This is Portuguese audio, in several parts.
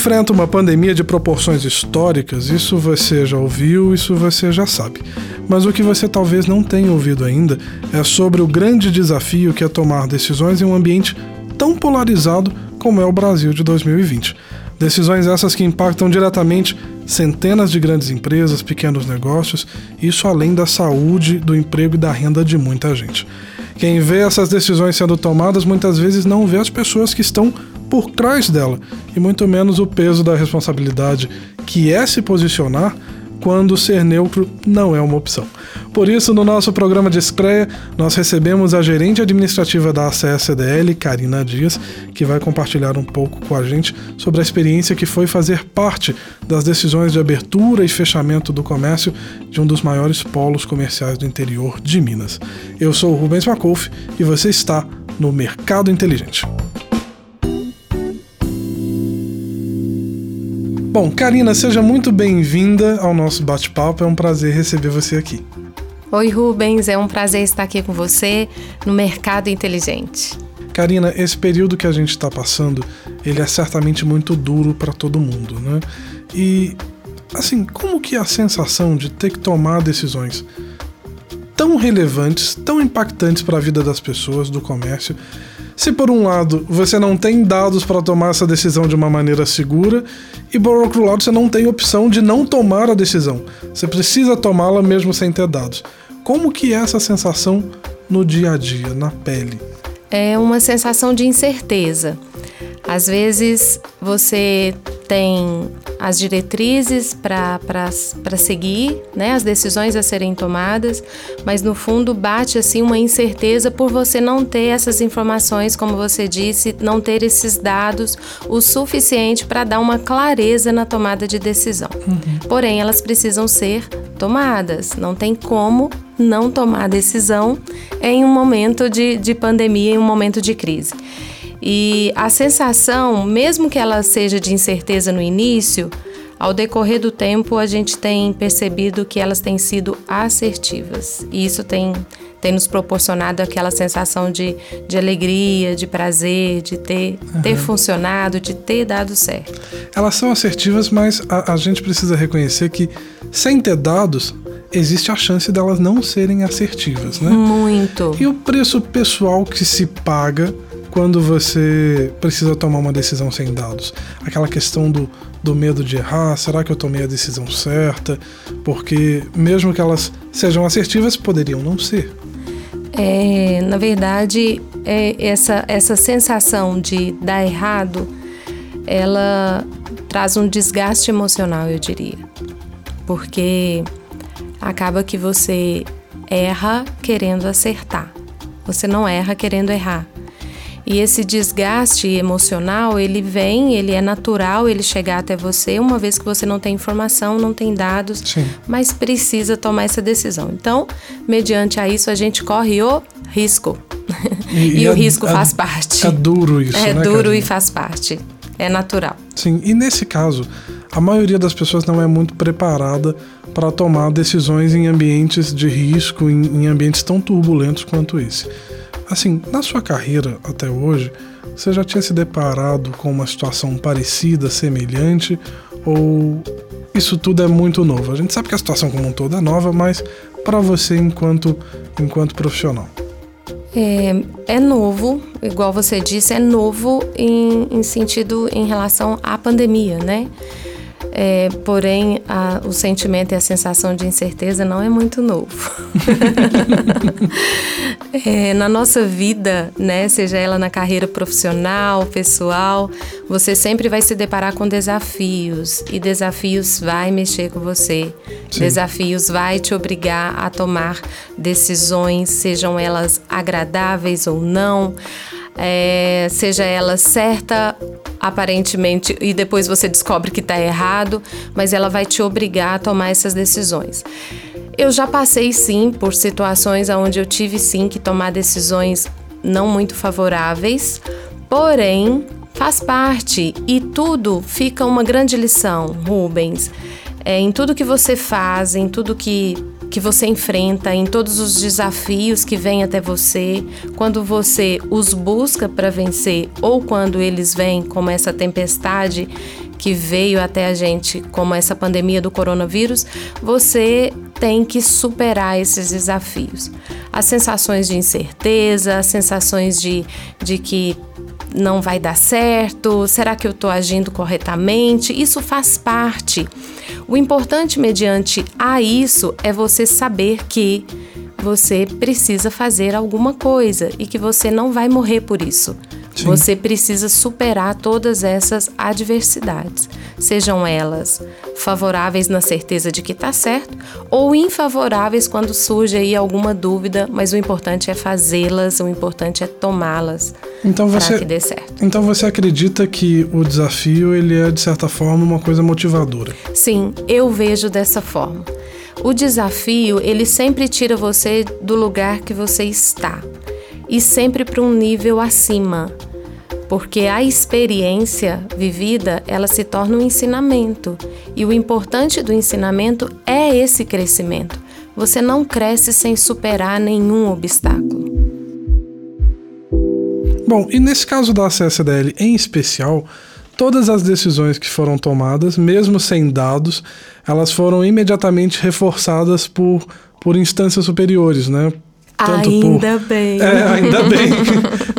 enfrenta uma pandemia de proporções históricas, isso você já ouviu, isso você já sabe. Mas o que você talvez não tenha ouvido ainda é sobre o grande desafio que é tomar decisões em um ambiente tão polarizado como é o Brasil de 2020. Decisões essas que impactam diretamente centenas de grandes empresas, pequenos negócios, isso além da saúde, do emprego e da renda de muita gente. Quem vê essas decisões sendo tomadas muitas vezes não vê as pessoas que estão por trás dela e muito menos o peso da responsabilidade que é se posicionar quando ser neutro não é uma opção. Por isso, no nosso programa de estreia, nós recebemos a gerente administrativa da ACSDL, Karina Dias, que vai compartilhar um pouco com a gente sobre a experiência que foi fazer parte das decisões de abertura e fechamento do comércio de um dos maiores polos comerciais do interior de Minas. Eu sou o Rubens Macouf e você está no Mercado Inteligente. Bom, Karina, seja muito bem-vinda ao nosso bate-papo. É um prazer receber você aqui. Oi, Rubens. É um prazer estar aqui com você no Mercado Inteligente. Karina, esse período que a gente está passando, ele é certamente muito duro para todo mundo, né? E assim, como que é a sensação de ter que tomar decisões tão relevantes, tão impactantes para a vida das pessoas, do comércio, se por um lado você não tem dados para tomar essa decisão de uma maneira segura, e por outro lado você não tem opção de não tomar a decisão. Você precisa tomá-la mesmo sem ter dados. Como que é essa sensação no dia a dia, na pele? É uma sensação de incerteza. Às vezes você tem as diretrizes para seguir, né, as decisões a serem tomadas, mas no fundo bate assim uma incerteza por você não ter essas informações, como você disse, não ter esses dados o suficiente para dar uma clareza na tomada de decisão. Uhum. Porém, elas precisam ser tomadas, não tem como não tomar decisão em um momento de, de pandemia, em um momento de crise. E a sensação, mesmo que ela seja de incerteza no início, ao decorrer do tempo a gente tem percebido que elas têm sido assertivas. E isso tem, tem nos proporcionado aquela sensação de, de alegria, de prazer, de ter, uhum. ter funcionado, de ter dado certo. Elas são assertivas, mas a, a gente precisa reconhecer que sem ter dados, existe a chance delas não serem assertivas, né? Muito. E o preço pessoal que se paga quando você precisa tomar uma decisão sem dados. Aquela questão do, do medo de errar, será que eu tomei a decisão certa? Porque mesmo que elas sejam assertivas, poderiam não ser. É, na verdade, é essa, essa sensação de dar errado, ela traz um desgaste emocional, eu diria. Porque acaba que você erra querendo acertar. Você não erra querendo errar. E esse desgaste emocional, ele vem, ele é natural, ele chegar até você, uma vez que você não tem informação, não tem dados, Sim. mas precisa tomar essa decisão. Então, mediante a isso, a gente corre o risco. E, e, o é, risco é, faz parte. É duro isso, É né, duro e faz parte. É natural. Sim, e nesse caso, a maioria das pessoas não é muito preparada para tomar decisões em ambientes de risco, em, em ambientes tão turbulentos quanto esse. Assim, na sua carreira até hoje, você já tinha se deparado com uma situação parecida, semelhante, ou isso tudo é muito novo? A gente sabe que a situação como um todo é nova, mas para você enquanto enquanto profissional. É, é, novo, igual você disse, é novo em, em sentido em relação à pandemia, né? É, porém, a, o sentimento e a sensação de incerteza não é muito novo. é, na nossa vida, né, seja ela na carreira profissional, pessoal, você sempre vai se deparar com desafios e desafios vai mexer com você. Sim. Desafios vai te obrigar a tomar decisões, sejam elas agradáveis ou não é, seja ela certa aparentemente e depois você descobre que está errado, mas ela vai te obrigar a tomar essas decisões. Eu já passei sim por situações onde eu tive sim que tomar decisões não muito favoráveis, porém faz parte e tudo fica uma grande lição, Rubens. É, em tudo que você faz, em tudo que que você enfrenta, em todos os desafios que vêm até você, quando você os busca para vencer ou quando eles vêm como essa tempestade que veio até a gente, como essa pandemia do coronavírus, você tem que superar esses desafios. As sensações de incerteza, as sensações de, de que não vai dar certo, será que eu estou agindo corretamente? Isso faz parte. O importante, mediante a isso, é você saber que você precisa fazer alguma coisa e que você não vai morrer por isso. Sim. Você precisa superar todas essas adversidades, sejam elas favoráveis na certeza de que está certo ou infavoráveis quando surge aí alguma dúvida, mas o importante é fazê-las, o importante é tomá-las então você, que dê certo. Então você acredita que o desafio ele é de certa forma uma coisa motivadora? Sim, eu vejo dessa forma. O desafio, ele sempre tira você do lugar que você está e sempre para um nível acima porque a experiência vivida ela se torna um ensinamento e o importante do ensinamento é esse crescimento. Você não cresce sem superar nenhum obstáculo. Bom, e nesse caso da CSDL em especial, todas as decisões que foram tomadas, mesmo sem dados, elas foram imediatamente reforçadas por, por instâncias superiores, né? Tanto ainda por, bem. É, ainda bem.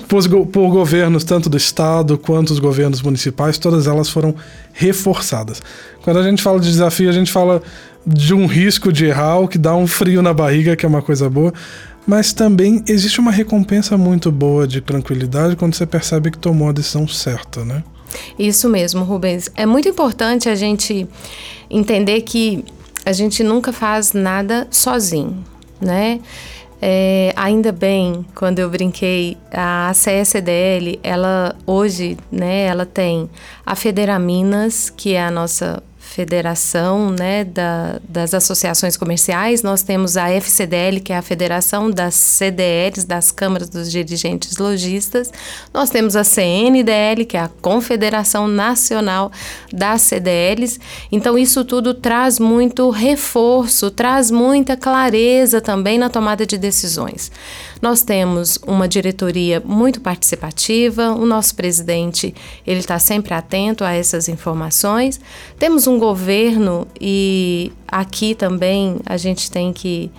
por, por governos, tanto do Estado quanto os governos municipais, todas elas foram reforçadas. Quando a gente fala de desafio, a gente fala de um risco de errar, o que dá um frio na barriga, que é uma coisa boa. Mas também existe uma recompensa muito boa de tranquilidade quando você percebe que tomou a decisão certa, né? Isso mesmo, Rubens. É muito importante a gente entender que a gente nunca faz nada sozinho, né? É, ainda bem, quando eu brinquei, a CSDL, ela hoje, né, ela tem a Federaminas, que é a nossa federação né, da, das associações comerciais, nós temos a FCDL, que é a Federação das CDLs, das Câmaras dos Dirigentes Logistas, nós temos a CNDL, que é a Confederação Nacional das CDLs. Então, isso tudo traz muito reforço, traz muita clareza também na tomada de decisões. Nós temos uma diretoria muito participativa, o nosso presidente ele está sempre atento a essas informações. Temos um governo e aqui também a gente tem que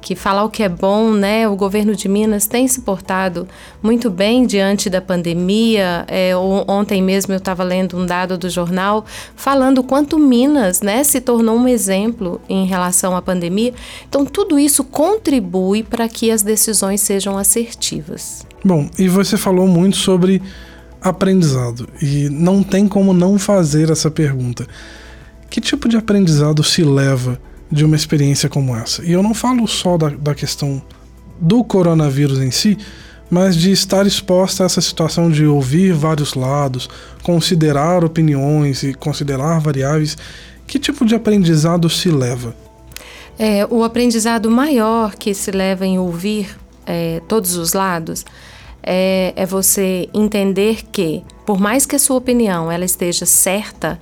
que falar o que é bom, né? O governo de Minas tem se portado muito bem diante da pandemia. É, ontem mesmo eu estava lendo um dado do jornal falando quanto Minas, né, se tornou um exemplo em relação à pandemia. Então tudo isso contribui para que as decisões sejam assertivas. Bom, e você falou muito sobre aprendizado e não tem como não fazer essa pergunta. Que tipo de aprendizado se leva de uma experiência como essa. E eu não falo só da, da questão do coronavírus em si, mas de estar exposta a essa situação de ouvir vários lados, considerar opiniões e considerar variáveis. Que tipo de aprendizado se leva? É, o aprendizado maior que se leva em ouvir é, todos os lados é, é você entender que, por mais que a sua opinião ela esteja certa,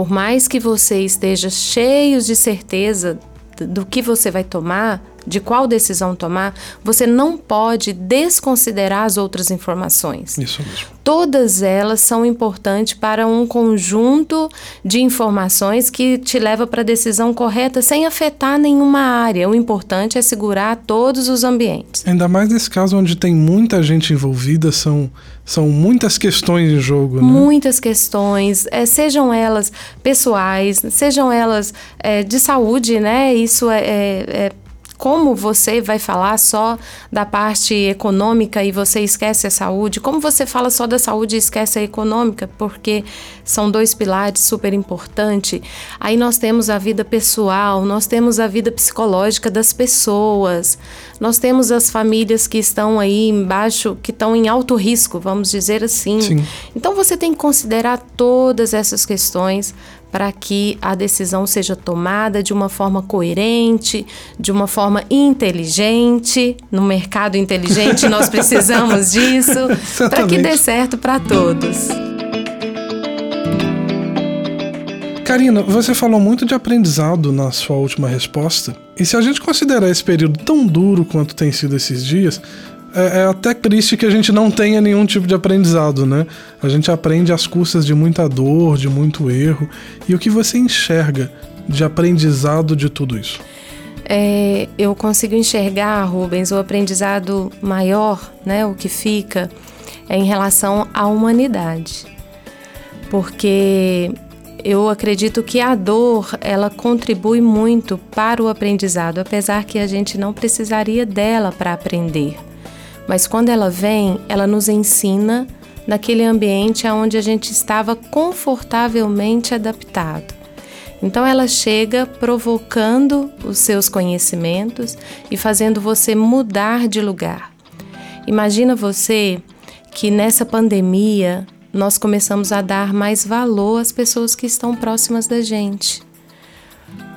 por mais que você esteja cheio de certeza do que você vai tomar, de qual decisão tomar, você não pode desconsiderar as outras informações. Isso mesmo. Todas elas são importantes para um conjunto de informações que te leva para a decisão correta sem afetar nenhuma área. O importante é segurar todos os ambientes. Ainda mais nesse caso onde tem muita gente envolvida, são, são muitas questões em jogo. Né? Muitas questões, é, sejam elas pessoais, sejam elas é, de saúde, né? Isso é, é, é como você vai falar só da parte econômica e você esquece a saúde? Como você fala só da saúde e esquece a econômica? Porque são dois pilares super importantes. Aí nós temos a vida pessoal, nós temos a vida psicológica das pessoas, nós temos as famílias que estão aí embaixo, que estão em alto risco, vamos dizer assim. Sim. Então você tem que considerar todas essas questões para que a decisão seja tomada de uma forma coerente, de uma forma inteligente. No mercado inteligente, nós precisamos disso para que dê certo para todos. Karina, você falou muito de aprendizado na sua última resposta. E se a gente considerar esse período tão duro quanto tem sido esses dias, é, é, até triste que a gente não tenha nenhum tipo de aprendizado, né? A gente aprende às custas de muita dor, de muito erro. E o que você enxerga de aprendizado de tudo isso? É, eu consigo enxergar, Rubens, o aprendizado maior, né? O que fica é em relação à humanidade. Porque eu acredito que a dor ela contribui muito para o aprendizado, apesar que a gente não precisaria dela para aprender. Mas quando ela vem, ela nos ensina naquele ambiente onde a gente estava confortavelmente adaptado. Então ela chega provocando os seus conhecimentos e fazendo você mudar de lugar. Imagina você que nessa pandemia nós começamos a dar mais valor às pessoas que estão próximas da gente.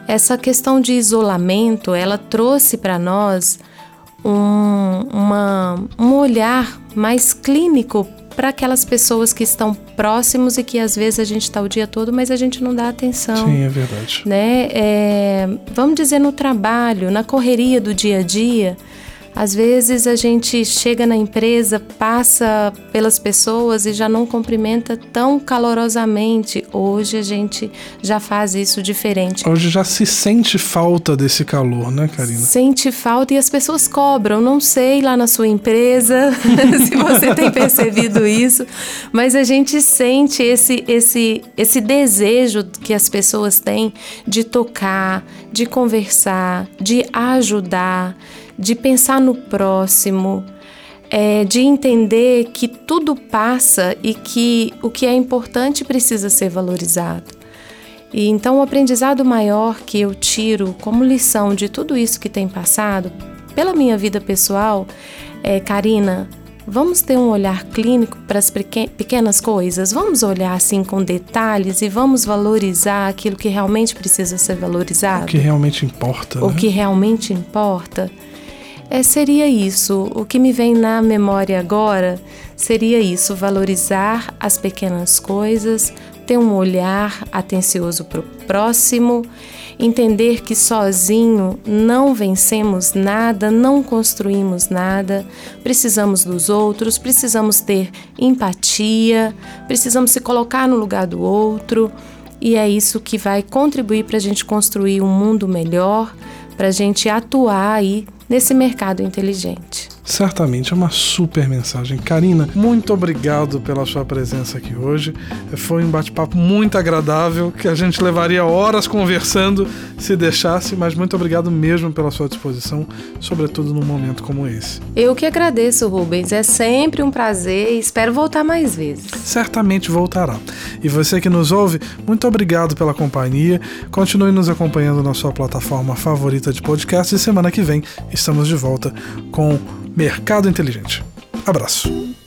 Essa questão de isolamento, ela trouxe para nós um, uma, um olhar mais clínico para aquelas pessoas que estão próximos e que às vezes a gente está o dia todo, mas a gente não dá atenção. Sim, é verdade. Né? É, vamos dizer no trabalho, na correria do dia a dia, às vezes a gente chega na empresa, passa pelas pessoas e já não cumprimenta tão calorosamente. Hoje a gente já faz isso diferente. Hoje já se sente falta desse calor, né, Karina? Sente falta e as pessoas cobram. Não sei lá na sua empresa se você tem percebido isso, mas a gente sente esse, esse, esse desejo que as pessoas têm de tocar, de conversar, de ajudar de pensar no próximo, é, de entender que tudo passa e que o que é importante precisa ser valorizado. E então o aprendizado maior que eu tiro como lição de tudo isso que tem passado, pela minha vida pessoal, é, Karina, vamos ter um olhar clínico para as pequenas coisas, vamos olhar assim com detalhes e vamos valorizar aquilo que realmente precisa ser valorizado. O que realmente importa. O né? que realmente importa. É, seria isso. O que me vem na memória agora seria isso: valorizar as pequenas coisas, ter um olhar atencioso para o próximo, entender que sozinho não vencemos nada, não construímos nada, precisamos dos outros, precisamos ter empatia, precisamos se colocar no lugar do outro. E é isso que vai contribuir para a gente construir um mundo melhor, para a gente atuar aí nesse mercado inteligente. Certamente é uma super mensagem. Karina, muito obrigado pela sua presença aqui hoje. Foi um bate-papo muito agradável que a gente levaria horas conversando se deixasse, mas muito obrigado mesmo pela sua disposição, sobretudo num momento como esse. Eu que agradeço, Rubens. É sempre um prazer e espero voltar mais vezes. Certamente voltará. E você que nos ouve, muito obrigado pela companhia. Continue nos acompanhando na sua plataforma favorita de podcast e semana que vem estamos de volta com Mercado Inteligente. Abraço.